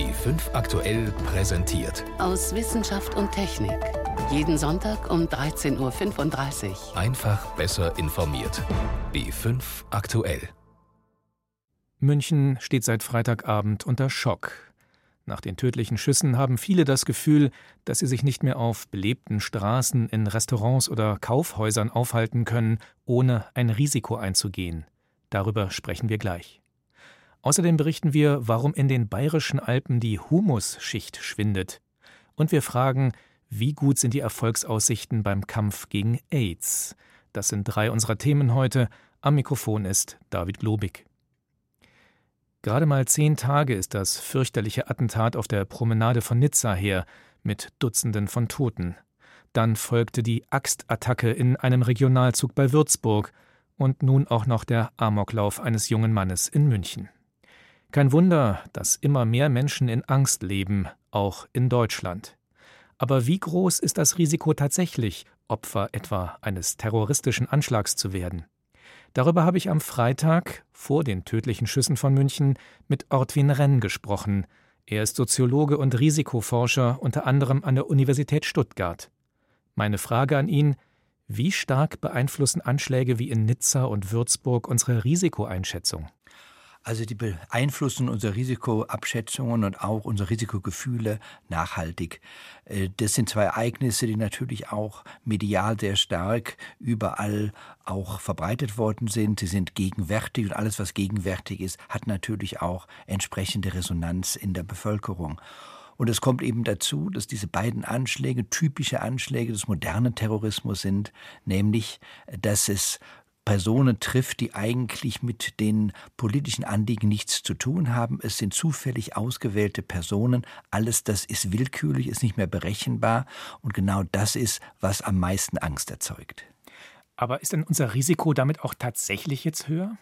B5 aktuell präsentiert. Aus Wissenschaft und Technik. Jeden Sonntag um 13.35 Uhr. Einfach besser informiert. B5 aktuell. München steht seit Freitagabend unter Schock. Nach den tödlichen Schüssen haben viele das Gefühl, dass sie sich nicht mehr auf belebten Straßen, in Restaurants oder Kaufhäusern aufhalten können, ohne ein Risiko einzugehen. Darüber sprechen wir gleich. Außerdem berichten wir, warum in den bayerischen Alpen die Humusschicht schwindet. Und wir fragen, wie gut sind die Erfolgsaussichten beim Kampf gegen AIDS? Das sind drei unserer Themen heute. Am Mikrofon ist David Globig. Gerade mal zehn Tage ist das fürchterliche Attentat auf der Promenade von Nizza her, mit Dutzenden von Toten. Dann folgte die Axtattacke in einem Regionalzug bei Würzburg und nun auch noch der Amoklauf eines jungen Mannes in München. Kein Wunder, dass immer mehr Menschen in Angst leben, auch in Deutschland. Aber wie groß ist das Risiko tatsächlich, Opfer etwa eines terroristischen Anschlags zu werden? Darüber habe ich am Freitag, vor den tödlichen Schüssen von München, mit Ortwin Renn gesprochen. Er ist Soziologe und Risikoforscher, unter anderem an der Universität Stuttgart. Meine Frage an ihn: Wie stark beeinflussen Anschläge wie in Nizza und Würzburg unsere Risikoeinschätzung? Also die beeinflussen unsere Risikoabschätzungen und auch unsere Risikogefühle nachhaltig. Äh, das sind zwei Ereignisse, die natürlich auch medial sehr stark überall auch verbreitet worden sind. Sie sind gegenwärtig und alles, was gegenwärtig ist, hat natürlich auch entsprechende Resonanz in der Bevölkerung. Und es kommt eben dazu, dass diese beiden Anschläge typische Anschläge des modernen Terrorismus sind, nämlich, dass es Personen trifft, die eigentlich mit den politischen Anliegen nichts zu tun haben. Es sind zufällig ausgewählte Personen. Alles das ist willkürlich, ist nicht mehr berechenbar. Und genau das ist, was am meisten Angst erzeugt. Aber ist denn unser Risiko damit auch tatsächlich jetzt höher?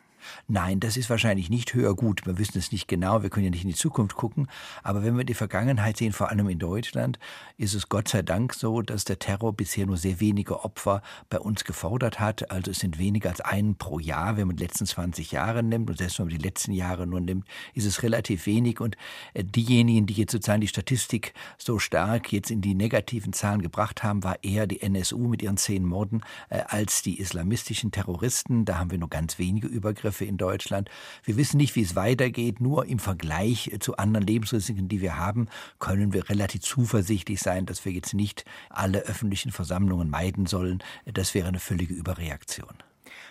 Nein, das ist wahrscheinlich nicht höher gut. Wir wissen es nicht genau, wir können ja nicht in die Zukunft gucken. Aber wenn wir die Vergangenheit sehen, vor allem in Deutschland, ist es Gott sei Dank so, dass der Terror bisher nur sehr wenige Opfer bei uns gefordert hat. Also es sind weniger als einen pro Jahr, wenn man die letzten 20 Jahre nimmt. Und selbst wenn man die letzten Jahre nur nimmt, ist es relativ wenig. Und äh, diejenigen, die jetzt sozusagen die Statistik so stark jetzt in die negativen Zahlen gebracht haben, war eher die NSU mit ihren zehn Morden äh, als die islamistischen Terroristen. Da haben wir nur ganz wenige Übergriffe. Übergriffe in Deutschland. Wir wissen nicht, wie es weitergeht. Nur im Vergleich zu anderen Lebensrisiken, die wir haben, können wir relativ zuversichtlich sein, dass wir jetzt nicht alle öffentlichen Versammlungen meiden sollen. Das wäre eine völlige Überreaktion.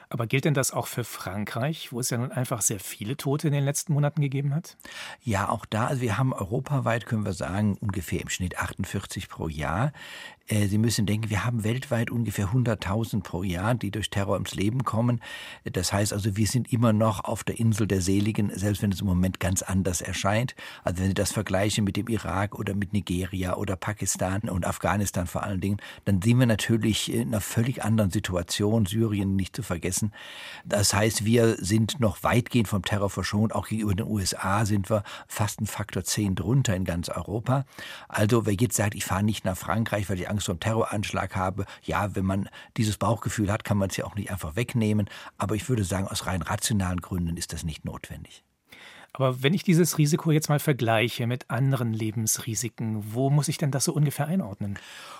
Aber gilt denn das auch für Frankreich, wo es ja nun einfach sehr viele Tote in den letzten Monaten gegeben hat? Ja, auch da. Also wir haben europaweit, können wir sagen, ungefähr im Schnitt 48 pro Jahr. Äh, Sie müssen denken, wir haben weltweit ungefähr 100.000 pro Jahr, die durch Terror ums Leben kommen. Das heißt also, wir sind immer noch auf der Insel der Seligen, selbst wenn es im Moment ganz anders erscheint. Also wenn Sie das vergleichen mit dem Irak oder mit Nigeria oder Pakistan und Afghanistan vor allen Dingen, dann sind wir natürlich in einer völlig anderen Situation, Syrien nicht zu vergessen. Das heißt, wir sind noch weitgehend vom Terror verschont. Auch gegenüber den USA sind wir fast ein Faktor 10 drunter in ganz Europa. Also wer jetzt sagt, ich fahre nicht nach Frankreich, weil ich Angst vor einem Terroranschlag habe. Ja, wenn man dieses Bauchgefühl hat, kann man es ja auch nicht einfach wegnehmen. Aber ich würde sagen, aus rein rationalen Gründen ist das nicht notwendig. Aber wenn ich dieses Risiko jetzt mal vergleiche mit anderen Lebensrisiken, wo muss ich denn das so ungefähr einordnen?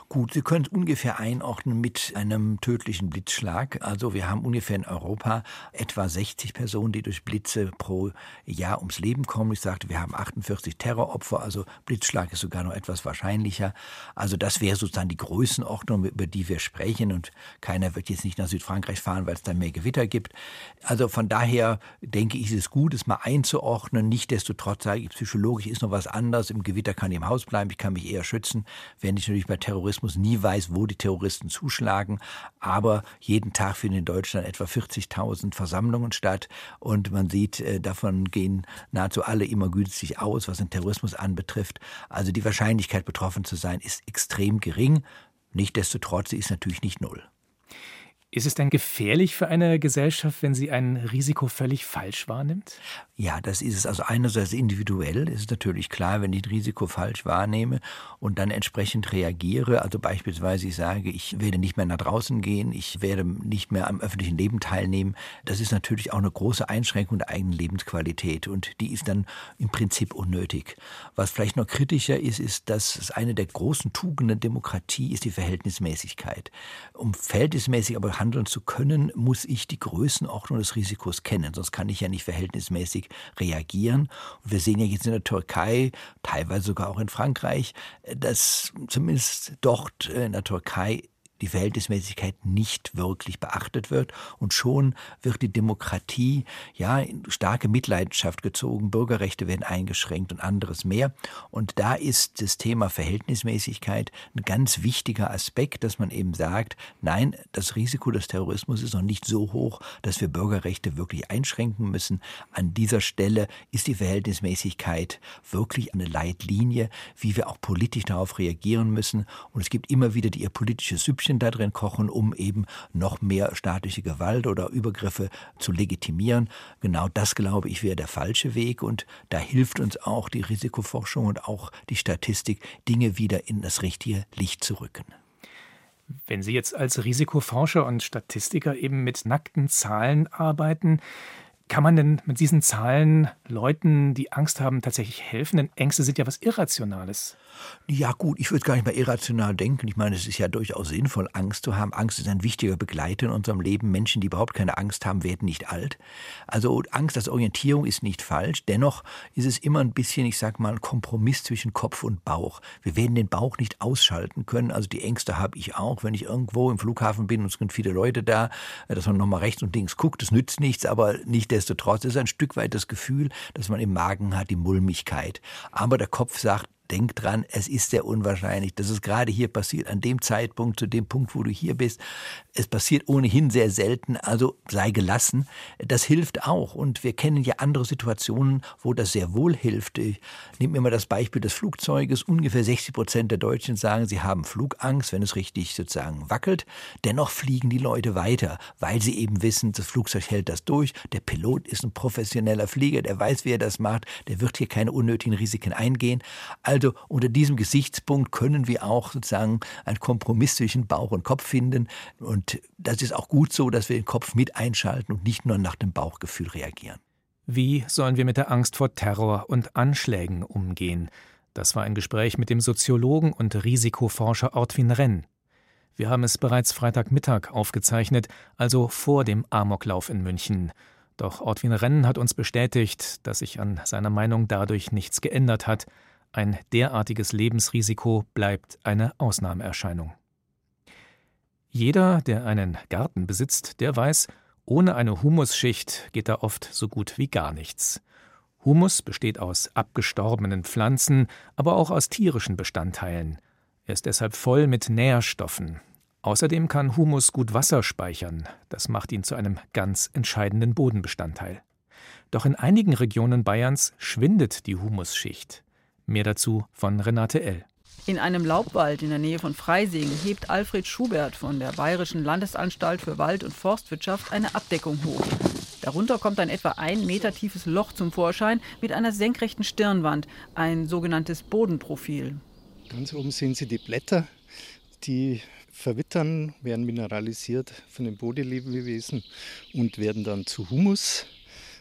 Gut, Sie können es ungefähr einordnen mit einem tödlichen Blitzschlag. Also wir haben ungefähr in Europa etwa 60 Personen, die durch Blitze pro Jahr ums Leben kommen. Ich sagte, wir haben 48 Terroropfer, also Blitzschlag ist sogar noch etwas wahrscheinlicher. Also das wäre sozusagen die Größenordnung, über die wir sprechen. Und keiner wird jetzt nicht nach Südfrankreich fahren, weil es dann mehr Gewitter gibt. Also von daher denke ich, ist es gut, es mal einzuordnen. Nichtsdestotrotz sage ich, psychologisch ist noch was anderes. Im Gewitter kann ich im Haus bleiben, ich kann mich eher schützen. Wenn ich natürlich bei Terrorismus Terrorismus nie weiß, wo die Terroristen zuschlagen. Aber jeden Tag finden in Deutschland etwa 40.000 Versammlungen statt. Und man sieht, äh, davon gehen nahezu alle immer günstig aus, was den Terrorismus anbetrifft. Also die Wahrscheinlichkeit, betroffen zu sein, ist extrem gering. Nichtsdestotrotz, sie ist natürlich nicht null. Ist es denn gefährlich für eine Gesellschaft, wenn sie ein Risiko völlig falsch wahrnimmt? Ja, das ist es. Also einerseits individuell ist es natürlich klar, wenn ich ein Risiko falsch wahrnehme und dann entsprechend reagiere. Also beispielsweise ich sage, ich werde nicht mehr nach draußen gehen, ich werde nicht mehr am öffentlichen Leben teilnehmen. Das ist natürlich auch eine große Einschränkung der eigenen Lebensqualität und die ist dann im Prinzip unnötig. Was vielleicht noch kritischer ist, ist, dass eine der großen Tugenden der Demokratie ist die Verhältnismäßigkeit. Um verhältnismäßig aber handeln zu können, muss ich die Größenordnung des Risikos kennen, sonst kann ich ja nicht verhältnismäßig reagieren. Und wir sehen ja jetzt in der Türkei, teilweise sogar auch in Frankreich, dass zumindest dort in der Türkei die Verhältnismäßigkeit nicht wirklich beachtet wird. Und schon wird die Demokratie ja in starke Mitleidenschaft gezogen, Bürgerrechte werden eingeschränkt und anderes mehr. Und da ist das Thema Verhältnismäßigkeit ein ganz wichtiger Aspekt, dass man eben sagt, nein, das Risiko des Terrorismus ist noch nicht so hoch, dass wir Bürgerrechte wirklich einschränken müssen. An dieser Stelle ist die Verhältnismäßigkeit wirklich eine Leitlinie, wie wir auch politisch darauf reagieren müssen. Und es gibt immer wieder die ihr politische Süppchen Süppchen da drin kochen, um eben noch mehr staatliche Gewalt oder Übergriffe zu legitimieren. Genau das, glaube ich, wäre der falsche Weg. Und da hilft uns auch die Risikoforschung und auch die Statistik, Dinge wieder in das richtige Licht zu rücken. Wenn Sie jetzt als Risikoforscher und Statistiker eben mit nackten Zahlen arbeiten, kann man denn mit diesen Zahlen Leuten, die Angst haben, tatsächlich helfen? Denn Ängste sind ja was Irrationales. Ja gut, ich würde gar nicht mal irrational denken. Ich meine, es ist ja durchaus sinnvoll, Angst zu haben. Angst ist ein wichtiger Begleiter in unserem Leben. Menschen, die überhaupt keine Angst haben, werden nicht alt. Also Angst als Orientierung ist nicht falsch. Dennoch ist es immer ein bisschen, ich sag mal, ein Kompromiss zwischen Kopf und Bauch. Wir werden den Bauch nicht ausschalten können. Also die Ängste habe ich auch, wenn ich irgendwo im Flughafen bin und es sind viele Leute da, dass man nochmal rechts und links guckt. Das nützt nichts, aber nichtdestotrotz ist ein Stück weit das Gefühl, dass man im Magen hat, die Mulmigkeit. Aber der Kopf sagt, denk dran, es ist sehr unwahrscheinlich, dass es gerade hier passiert, an dem Zeitpunkt, zu dem Punkt, wo du hier bist. Es passiert ohnehin sehr selten, also sei gelassen. Das hilft auch. Und wir kennen ja andere Situationen, wo das sehr wohl hilft. Ich nehme mir mal das Beispiel des Flugzeuges. Ungefähr 60 Prozent der Deutschen sagen, sie haben Flugangst, wenn es richtig sozusagen wackelt. Dennoch fliegen die Leute weiter, weil sie eben wissen, das Flugzeug hält das durch. Der Pilot ist ein professioneller Flieger, der weiß, wie er das macht. Der wird hier keine unnötigen Risiken eingehen. Also also unter diesem Gesichtspunkt können wir auch sozusagen einen Kompromiss zwischen Bauch und Kopf finden. Und das ist auch gut so, dass wir den Kopf mit einschalten und nicht nur nach dem Bauchgefühl reagieren. Wie sollen wir mit der Angst vor Terror und Anschlägen umgehen? Das war ein Gespräch mit dem Soziologen und Risikoforscher Ortwin Renn. Wir haben es bereits Freitagmittag aufgezeichnet, also vor dem Amoklauf in München. Doch Ortwin Renn hat uns bestätigt, dass sich an seiner Meinung dadurch nichts geändert hat. Ein derartiges Lebensrisiko bleibt eine Ausnahmeerscheinung. Jeder, der einen Garten besitzt, der weiß, ohne eine Humusschicht geht da oft so gut wie gar nichts. Humus besteht aus abgestorbenen Pflanzen, aber auch aus tierischen Bestandteilen. Er ist deshalb voll mit Nährstoffen. Außerdem kann Humus gut Wasser speichern. Das macht ihn zu einem ganz entscheidenden Bodenbestandteil. Doch in einigen Regionen Bayerns schwindet die Humusschicht. Mehr dazu von Renate L. In einem Laubwald in der Nähe von Freising hebt Alfred Schubert von der Bayerischen Landesanstalt für Wald- und Forstwirtschaft eine Abdeckung hoch. Darunter kommt ein etwa ein Meter tiefes Loch zum Vorschein mit einer senkrechten Stirnwand, ein sogenanntes Bodenprofil. Ganz oben sehen Sie die Blätter, die verwittern, werden mineralisiert von den Bodenlebewesen und werden dann zu Humus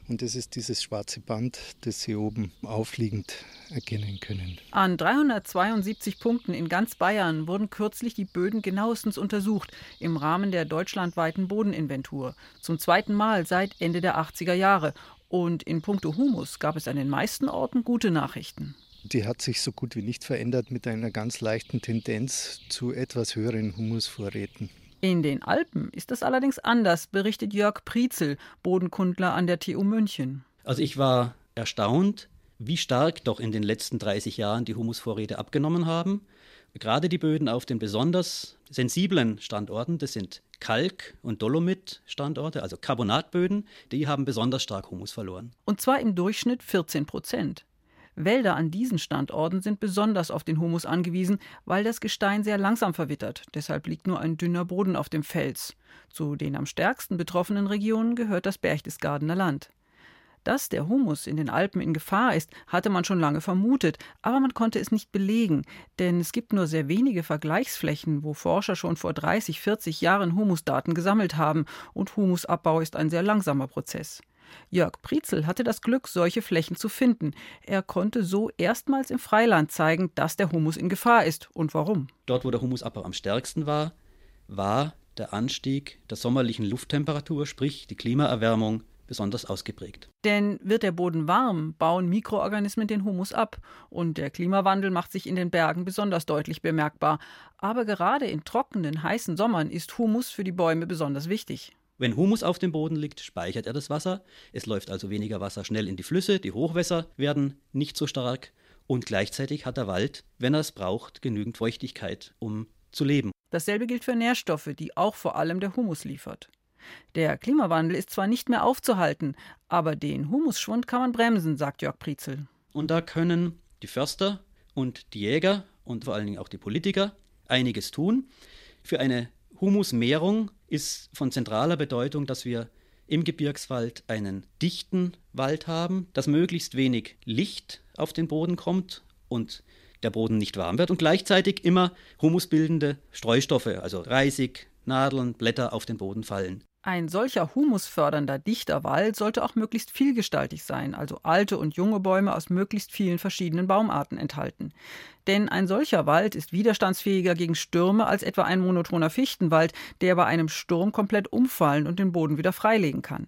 und das ist dieses schwarze Band, das Sie oben aufliegend erkennen können. An 372 Punkten in ganz Bayern wurden kürzlich die Böden genauestens untersucht im Rahmen der deutschlandweiten Bodeninventur. Zum zweiten Mal seit Ende der 80er Jahre. Und in puncto Humus gab es an den meisten Orten gute Nachrichten. Die hat sich so gut wie nicht verändert mit einer ganz leichten Tendenz zu etwas höheren Humusvorräten. In den Alpen ist das allerdings anders, berichtet Jörg Prietzel, Bodenkundler an der TU München. Also ich war erstaunt, wie stark doch in den letzten 30 Jahren die Humusvorräte abgenommen haben. Gerade die Böden auf den besonders sensiblen Standorten, das sind Kalk- und Dolomit-Standorte, also Carbonatböden, die haben besonders stark Humus verloren. Und zwar im Durchschnitt 14 Prozent. Wälder an diesen Standorten sind besonders auf den Humus angewiesen, weil das Gestein sehr langsam verwittert. Deshalb liegt nur ein dünner Boden auf dem Fels. Zu den am stärksten betroffenen Regionen gehört das Berchtesgadener Land. Dass der Humus in den Alpen in Gefahr ist, hatte man schon lange vermutet, aber man konnte es nicht belegen, denn es gibt nur sehr wenige Vergleichsflächen, wo Forscher schon vor 30, 40 Jahren Humusdaten gesammelt haben, und Humusabbau ist ein sehr langsamer Prozess. Jörg Prietzel hatte das Glück, solche Flächen zu finden. Er konnte so erstmals im Freiland zeigen, dass der Humus in Gefahr ist und warum. Dort, wo der Humusabbau am stärksten war, war der Anstieg der sommerlichen Lufttemperatur, sprich die Klimaerwärmung, besonders ausgeprägt. Denn wird der Boden warm, bauen Mikroorganismen den Humus ab. Und der Klimawandel macht sich in den Bergen besonders deutlich bemerkbar. Aber gerade in trockenen, heißen Sommern ist Humus für die Bäume besonders wichtig. Wenn Humus auf dem Boden liegt, speichert er das Wasser. Es läuft also weniger Wasser schnell in die Flüsse. Die Hochwässer werden nicht so stark. Und gleichzeitig hat der Wald, wenn er es braucht, genügend Feuchtigkeit, um zu leben. Dasselbe gilt für Nährstoffe, die auch vor allem der Humus liefert. Der Klimawandel ist zwar nicht mehr aufzuhalten, aber den Humusschwund kann man bremsen, sagt Jörg Prietzel. Und da können die Förster und die Jäger und vor allen Dingen auch die Politiker einiges tun. Für eine Humusmehrung ist von zentraler Bedeutung, dass wir im Gebirgswald einen dichten Wald haben, dass möglichst wenig Licht auf den Boden kommt und der Boden nicht warm wird und gleichzeitig immer humusbildende Streustoffe, also Reisig, Nadeln, Blätter auf den Boden fallen. Ein solcher humusfördernder dichter Wald sollte auch möglichst vielgestaltig sein, also alte und junge Bäume aus möglichst vielen verschiedenen Baumarten enthalten. Denn ein solcher Wald ist widerstandsfähiger gegen Stürme als etwa ein monotoner Fichtenwald, der bei einem Sturm komplett umfallen und den Boden wieder freilegen kann.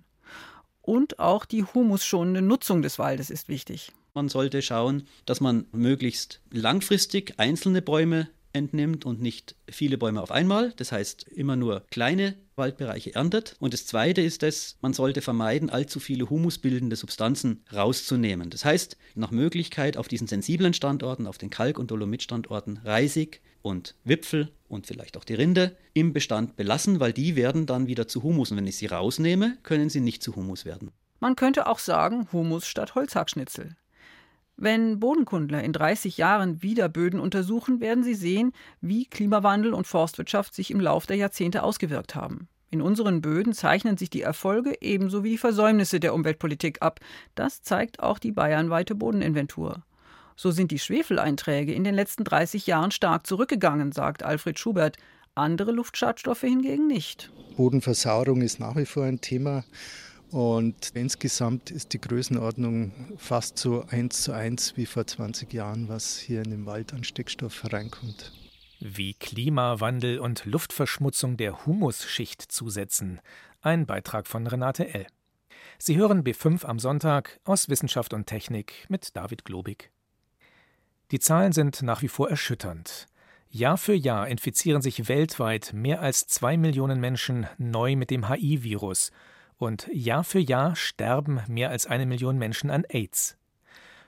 Und auch die humusschonende Nutzung des Waldes ist wichtig. Man sollte schauen, dass man möglichst langfristig einzelne Bäume entnimmt und nicht viele Bäume auf einmal. Das heißt, immer nur kleine Waldbereiche erntet. Und das Zweite ist es, man sollte vermeiden, allzu viele humusbildende Substanzen rauszunehmen. Das heißt, nach Möglichkeit auf diesen sensiblen Standorten, auf den Kalk- und Dolomitstandorten, Reisig und Wipfel und vielleicht auch die Rinde im Bestand belassen, weil die werden dann wieder zu Humus. Und wenn ich sie rausnehme, können sie nicht zu Humus werden. Man könnte auch sagen Humus statt Holzhackschnitzel. Wenn Bodenkundler in 30 Jahren wieder Böden untersuchen, werden sie sehen, wie Klimawandel und Forstwirtschaft sich im Lauf der Jahrzehnte ausgewirkt haben. In unseren Böden zeichnen sich die Erfolge ebenso wie die Versäumnisse der Umweltpolitik ab. Das zeigt auch die bayernweite Bodeninventur. So sind die Schwefeleinträge in den letzten 30 Jahren stark zurückgegangen, sagt Alfred Schubert. Andere Luftschadstoffe hingegen nicht. Bodenversauerung ist nach wie vor ein Thema. Und insgesamt ist die Größenordnung fast so eins zu eins wie vor 20 Jahren, was hier in den Wald an Stickstoff hereinkommt. Wie Klimawandel und Luftverschmutzung der Humusschicht zusetzen. Ein Beitrag von Renate L. Sie hören B5 am Sonntag aus Wissenschaft und Technik mit David Globig. Die Zahlen sind nach wie vor erschütternd. Jahr für Jahr infizieren sich weltweit mehr als zwei Millionen Menschen neu mit dem HIV-Virus und Jahr für Jahr sterben mehr als eine Million Menschen an AIDS.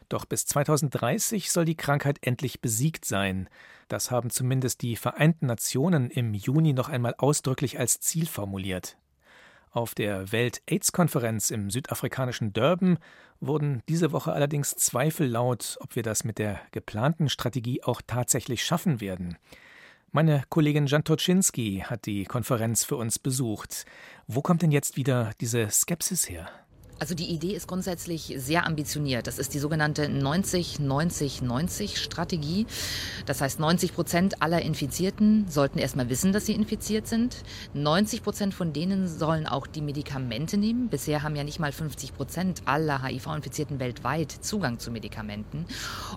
Doch bis 2030 soll die Krankheit endlich besiegt sein. Das haben zumindest die Vereinten Nationen im Juni noch einmal ausdrücklich als Ziel formuliert. Auf der Welt-AIDS-Konferenz im südafrikanischen Durban wurden diese Woche allerdings Zweifel laut, ob wir das mit der geplanten Strategie auch tatsächlich schaffen werden. Meine Kollegin Jan Toczynski hat die Konferenz für uns besucht. Wo kommt denn jetzt wieder diese Skepsis her? Also die Idee ist grundsätzlich sehr ambitioniert. Das ist die sogenannte 90-90-90-Strategie. Das heißt, 90 Prozent aller Infizierten sollten erstmal wissen, dass sie infiziert sind. 90 Prozent von denen sollen auch die Medikamente nehmen. Bisher haben ja nicht mal 50 Prozent aller HIV-Infizierten weltweit Zugang zu Medikamenten.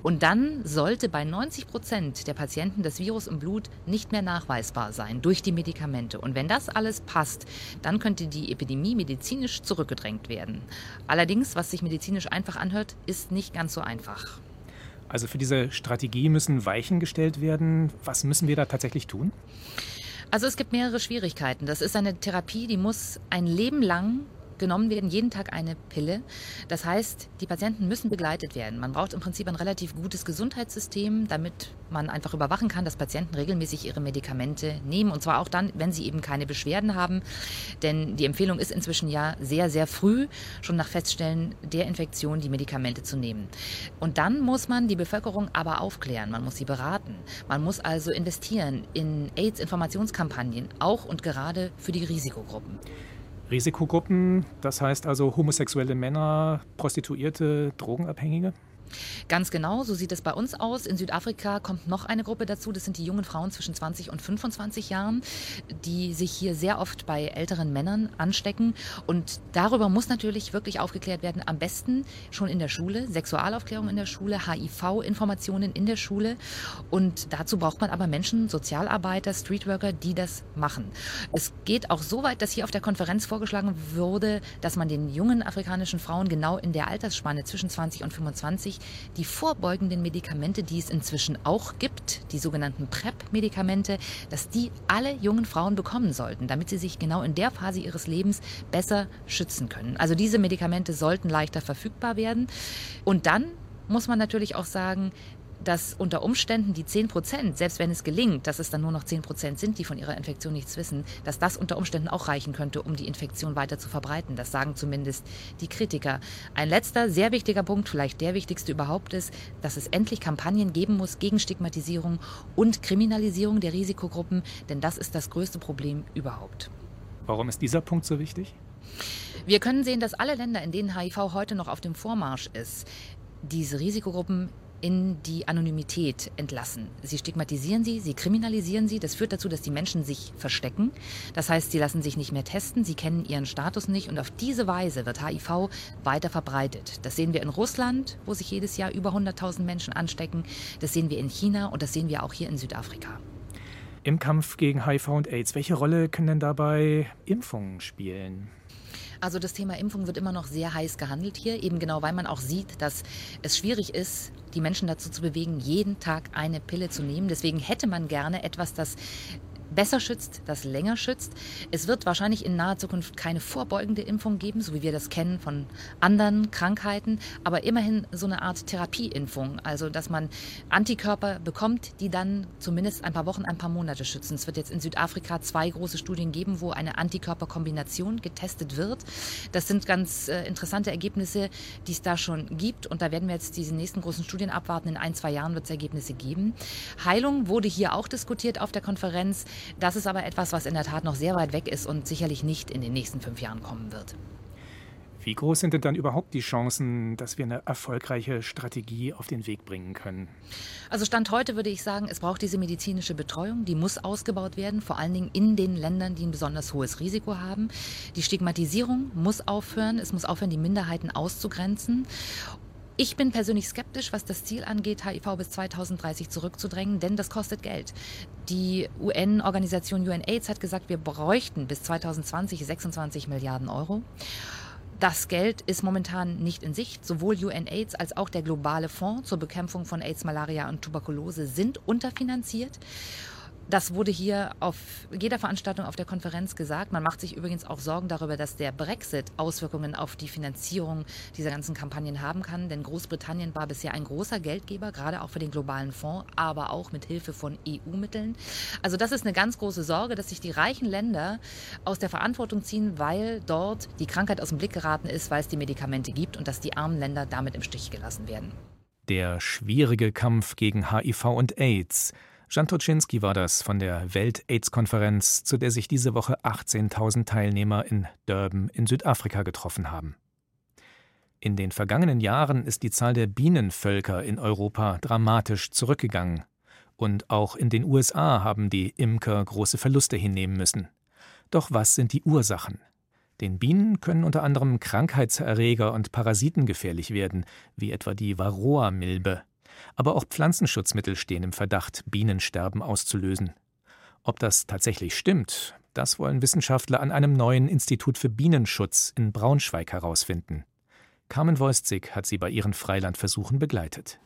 Und dann sollte bei 90 Prozent der Patienten das Virus im Blut nicht mehr nachweisbar sein durch die Medikamente. Und wenn das alles passt, dann könnte die Epidemie medizinisch zurückgedrängt werden. Allerdings, was sich medizinisch einfach anhört, ist nicht ganz so einfach. Also für diese Strategie müssen Weichen gestellt werden. Was müssen wir da tatsächlich tun? Also es gibt mehrere Schwierigkeiten. Das ist eine Therapie, die muss ein Leben lang genommen werden, jeden Tag eine Pille. Das heißt, die Patienten müssen begleitet werden. Man braucht im Prinzip ein relativ gutes Gesundheitssystem, damit man einfach überwachen kann, dass Patienten regelmäßig ihre Medikamente nehmen. Und zwar auch dann, wenn sie eben keine Beschwerden haben. Denn die Empfehlung ist inzwischen ja sehr, sehr früh, schon nach Feststellen der Infektion, die Medikamente zu nehmen. Und dann muss man die Bevölkerung aber aufklären. Man muss sie beraten. Man muss also investieren in AIDS-Informationskampagnen, auch und gerade für die Risikogruppen. Risikogruppen, das heißt also homosexuelle Männer, Prostituierte, Drogenabhängige? Ganz genau, so sieht es bei uns aus. In Südafrika kommt noch eine Gruppe dazu. Das sind die jungen Frauen zwischen 20 und 25 Jahren, die sich hier sehr oft bei älteren Männern anstecken. Und darüber muss natürlich wirklich aufgeklärt werden. Am besten schon in der Schule, Sexualaufklärung in der Schule, HIV-Informationen in der Schule. Und dazu braucht man aber Menschen, Sozialarbeiter, Streetworker, die das machen. Es geht auch so weit, dass hier auf der Konferenz vorgeschlagen wurde, dass man den jungen afrikanischen Frauen genau in der Altersspanne zwischen 20 und 25 die vorbeugenden Medikamente, die es inzwischen auch gibt, die sogenannten PrEP-Medikamente, dass die alle jungen Frauen bekommen sollten, damit sie sich genau in der Phase ihres Lebens besser schützen können. Also diese Medikamente sollten leichter verfügbar werden. Und dann muss man natürlich auch sagen, dass unter Umständen die 10 Prozent, selbst wenn es gelingt, dass es dann nur noch 10 Prozent sind, die von ihrer Infektion nichts wissen, dass das unter Umständen auch reichen könnte, um die Infektion weiter zu verbreiten. Das sagen zumindest die Kritiker. Ein letzter, sehr wichtiger Punkt, vielleicht der wichtigste überhaupt ist, dass es endlich Kampagnen geben muss gegen Stigmatisierung und Kriminalisierung der Risikogruppen, denn das ist das größte Problem überhaupt. Warum ist dieser Punkt so wichtig? Wir können sehen, dass alle Länder, in denen HIV heute noch auf dem Vormarsch ist, diese Risikogruppen in die Anonymität entlassen. Sie stigmatisieren sie, sie kriminalisieren sie. Das führt dazu, dass die Menschen sich verstecken. Das heißt, sie lassen sich nicht mehr testen, sie kennen ihren Status nicht und auf diese Weise wird HIV weiter verbreitet. Das sehen wir in Russland, wo sich jedes Jahr über 100.000 Menschen anstecken. Das sehen wir in China und das sehen wir auch hier in Südafrika. Im Kampf gegen HIV und AIDS, welche Rolle können denn dabei Impfungen spielen? Also das Thema Impfung wird immer noch sehr heiß gehandelt hier, eben genau weil man auch sieht, dass es schwierig ist, die Menschen dazu zu bewegen, jeden Tag eine Pille zu nehmen. Deswegen hätte man gerne etwas, das besser schützt, das länger schützt. Es wird wahrscheinlich in naher Zukunft keine vorbeugende Impfung geben, so wie wir das kennen von anderen Krankheiten, aber immerhin so eine Art Therapieimpfung, also dass man Antikörper bekommt, die dann zumindest ein paar Wochen, ein paar Monate schützen. Es wird jetzt in Südafrika zwei große Studien geben, wo eine Antikörperkombination getestet wird. Das sind ganz äh, interessante Ergebnisse, die es da schon gibt und da werden wir jetzt diese nächsten großen Studien abwarten. In ein, zwei Jahren wird es Ergebnisse geben. Heilung wurde hier auch diskutiert auf der Konferenz. Das ist aber etwas, was in der Tat noch sehr weit weg ist und sicherlich nicht in den nächsten fünf Jahren kommen wird. Wie groß sind denn dann überhaupt die Chancen, dass wir eine erfolgreiche Strategie auf den Weg bringen können? Also Stand heute würde ich sagen, es braucht diese medizinische Betreuung, die muss ausgebaut werden, vor allen Dingen in den Ländern, die ein besonders hohes Risiko haben. Die Stigmatisierung muss aufhören, es muss aufhören, die Minderheiten auszugrenzen. Ich bin persönlich skeptisch, was das Ziel angeht, HIV bis 2030 zurückzudrängen, denn das kostet Geld. Die UN-Organisation UNAIDS hat gesagt, wir bräuchten bis 2020 26 Milliarden Euro. Das Geld ist momentan nicht in Sicht. Sowohl UNAIDS als auch der globale Fonds zur Bekämpfung von AIDS, Malaria und Tuberkulose sind unterfinanziert. Das wurde hier auf jeder Veranstaltung auf der Konferenz gesagt. Man macht sich übrigens auch Sorgen darüber, dass der Brexit Auswirkungen auf die Finanzierung dieser ganzen Kampagnen haben kann. Denn Großbritannien war bisher ein großer Geldgeber, gerade auch für den globalen Fonds, aber auch mit Hilfe von EU-Mitteln. Also das ist eine ganz große Sorge, dass sich die reichen Länder aus der Verantwortung ziehen, weil dort die Krankheit aus dem Blick geraten ist, weil es die Medikamente gibt und dass die armen Länder damit im Stich gelassen werden. Der schwierige Kampf gegen HIV und AIDS – Jan Toczynski war das von der Welt-AIDS-Konferenz, zu der sich diese Woche 18.000 Teilnehmer in Durban in Südafrika getroffen haben. In den vergangenen Jahren ist die Zahl der Bienenvölker in Europa dramatisch zurückgegangen. Und auch in den USA haben die Imker große Verluste hinnehmen müssen. Doch was sind die Ursachen? Den Bienen können unter anderem Krankheitserreger und Parasiten gefährlich werden, wie etwa die Varroa-Milbe. Aber auch Pflanzenschutzmittel stehen im Verdacht, Bienensterben auszulösen. Ob das tatsächlich stimmt, das wollen Wissenschaftler an einem neuen Institut für Bienenschutz in Braunschweig herausfinden. Carmen Woistzig hat sie bei ihren Freilandversuchen begleitet.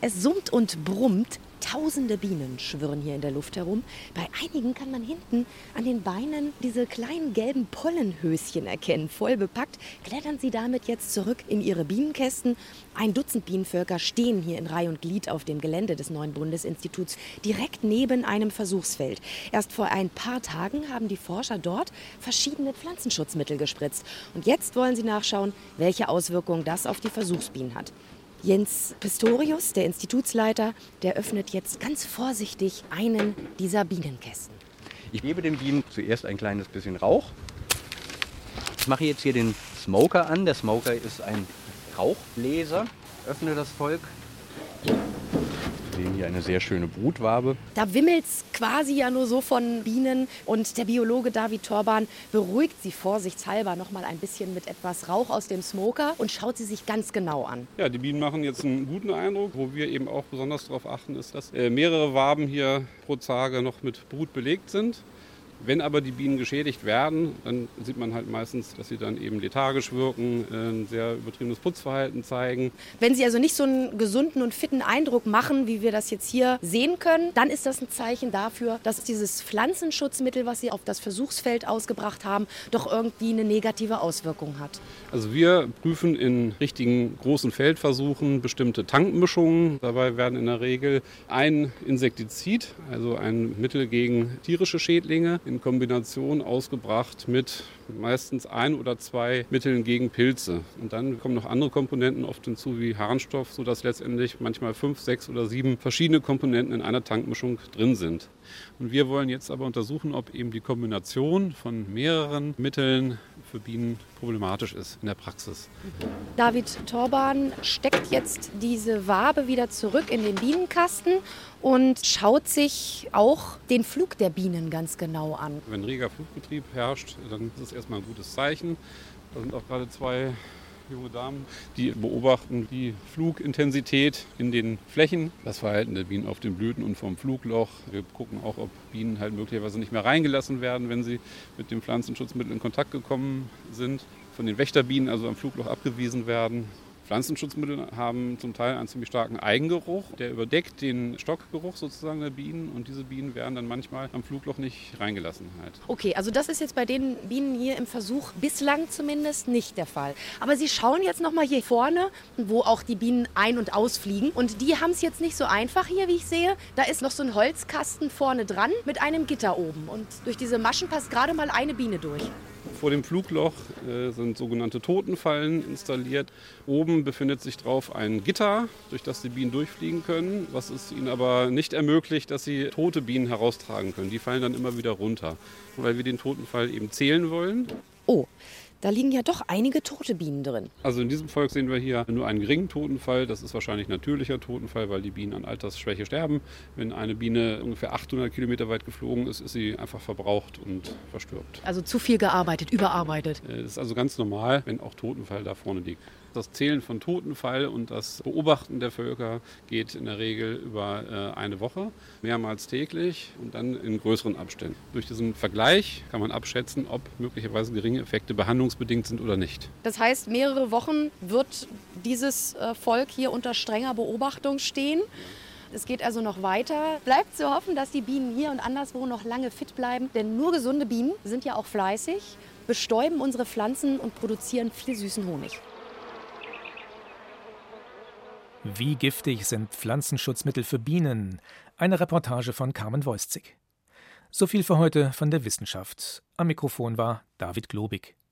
Es summt und brummt. Tausende Bienen schwirren hier in der Luft herum. Bei einigen kann man hinten an den Beinen diese kleinen gelben Pollenhöschen erkennen. Voll bepackt klettern sie damit jetzt zurück in ihre Bienenkästen. Ein Dutzend Bienenvölker stehen hier in Reihe und Glied auf dem Gelände des neuen Bundesinstituts, direkt neben einem Versuchsfeld. Erst vor ein paar Tagen haben die Forscher dort verschiedene Pflanzenschutzmittel gespritzt. Und jetzt wollen sie nachschauen, welche Auswirkungen das auf die Versuchsbienen hat. Jens Pistorius, der Institutsleiter, der öffnet jetzt ganz vorsichtig einen dieser Bienenkästen. Ich gebe den Bienen zuerst ein kleines bisschen Rauch. Ich mache jetzt hier den Smoker an. Der Smoker ist ein Rauchbläser. Öffne das Volk sehen hier eine sehr schöne Brutwabe. Da wimmelt es quasi ja nur so von Bienen und der Biologe David Torban beruhigt sie vorsichtshalber noch mal ein bisschen mit etwas Rauch aus dem Smoker und schaut sie sich ganz genau an. Ja, die Bienen machen jetzt einen guten Eindruck. Wo wir eben auch besonders darauf achten, ist, dass äh, mehrere Waben hier pro Tage noch mit Brut belegt sind. Wenn aber die Bienen geschädigt werden, dann sieht man halt meistens, dass sie dann eben lethargisch wirken, äh, ein sehr übertriebenes Putzverhalten zeigen. Wenn sie also nicht so einen gesunden und fitten Eindruck machen, wie wir das jetzt hier sehen können, dann ist das ein Zeichen dafür, dass dieses Pflanzenschutzmittel, was sie auf das Versuchsfeld ausgebracht haben, doch irgendwie eine negative Auswirkung hat. Also wir prüfen in richtigen großen Feldversuchen bestimmte Tankmischungen. Dabei werden in der Regel ein Insektizid, also ein Mittel gegen tierische Schädlinge, in Kombination ausgebracht mit meistens ein oder zwei Mitteln gegen Pilze. Und dann kommen noch andere Komponenten oft hinzu wie Harnstoff, sodass letztendlich manchmal fünf, sechs oder sieben verschiedene Komponenten in einer Tankmischung drin sind. Und wir wollen jetzt aber untersuchen, ob eben die Kombination von mehreren Mitteln für Bienen problematisch ist in der Praxis. David Torban steckt jetzt diese Wabe wieder zurück in den Bienenkasten und schaut sich auch den Flug der Bienen ganz genau an. Wenn reger Flugbetrieb herrscht, dann ist es erstmal ein gutes Zeichen. Da sind auch gerade zwei junge Damen, die beobachten die Flugintensität in den Flächen, das Verhalten der Bienen auf den Blüten und vom Flugloch. Wir gucken auch, ob Bienen halt möglicherweise nicht mehr reingelassen werden, wenn sie mit dem Pflanzenschutzmittel in Kontakt gekommen sind. Von den Wächterbienen also am Flugloch abgewiesen werden. Pflanzenschutzmittel haben zum Teil einen ziemlich starken Eigengeruch, der überdeckt den Stockgeruch sozusagen der Bienen und diese Bienen werden dann manchmal am Flugloch nicht reingelassen. Halt. Okay, also das ist jetzt bei den Bienen hier im Versuch bislang zumindest nicht der Fall. Aber Sie schauen jetzt noch mal hier vorne, wo auch die Bienen ein- und ausfliegen und die haben es jetzt nicht so einfach hier, wie ich sehe. Da ist noch so ein Holzkasten vorne dran mit einem Gitter oben und durch diese Maschen passt gerade mal eine Biene durch. Vor dem Flugloch äh, sind sogenannte Totenfallen installiert. Oben befindet sich drauf ein Gitter, durch das die Bienen durchfliegen können, was es ihnen aber nicht ermöglicht, dass sie tote Bienen heraustragen können. Die fallen dann immer wieder runter, weil wir den Totenfall eben zählen wollen. Oh, da liegen ja doch einige tote Bienen drin. Also in diesem Volk sehen wir hier nur einen geringen Totenfall. Das ist wahrscheinlich natürlicher Totenfall, weil die Bienen an Altersschwäche sterben. Wenn eine Biene ungefähr 800 Kilometer weit geflogen ist, ist sie einfach verbraucht und verstirbt. Also zu viel gearbeitet, überarbeitet. Das ist also ganz normal, wenn auch Totenfall da vorne liegt. Das Zählen von Totenfall und das Beobachten der Völker geht in der Regel über äh, eine Woche, mehrmals täglich und dann in größeren Abständen. Durch diesen Vergleich kann man abschätzen, ob möglicherweise geringe Effekte behandlungsbedingt sind oder nicht. Das heißt, mehrere Wochen wird dieses äh, Volk hier unter strenger Beobachtung stehen. Es geht also noch weiter. Bleibt zu hoffen, dass die Bienen hier und anderswo noch lange fit bleiben, denn nur gesunde Bienen sind ja auch fleißig, bestäuben unsere Pflanzen und produzieren viel süßen Honig. Wie giftig sind Pflanzenschutzmittel für Bienen? Eine Reportage von Carmen Voiszig. So viel für heute von der Wissenschaft. Am Mikrofon war David Globig.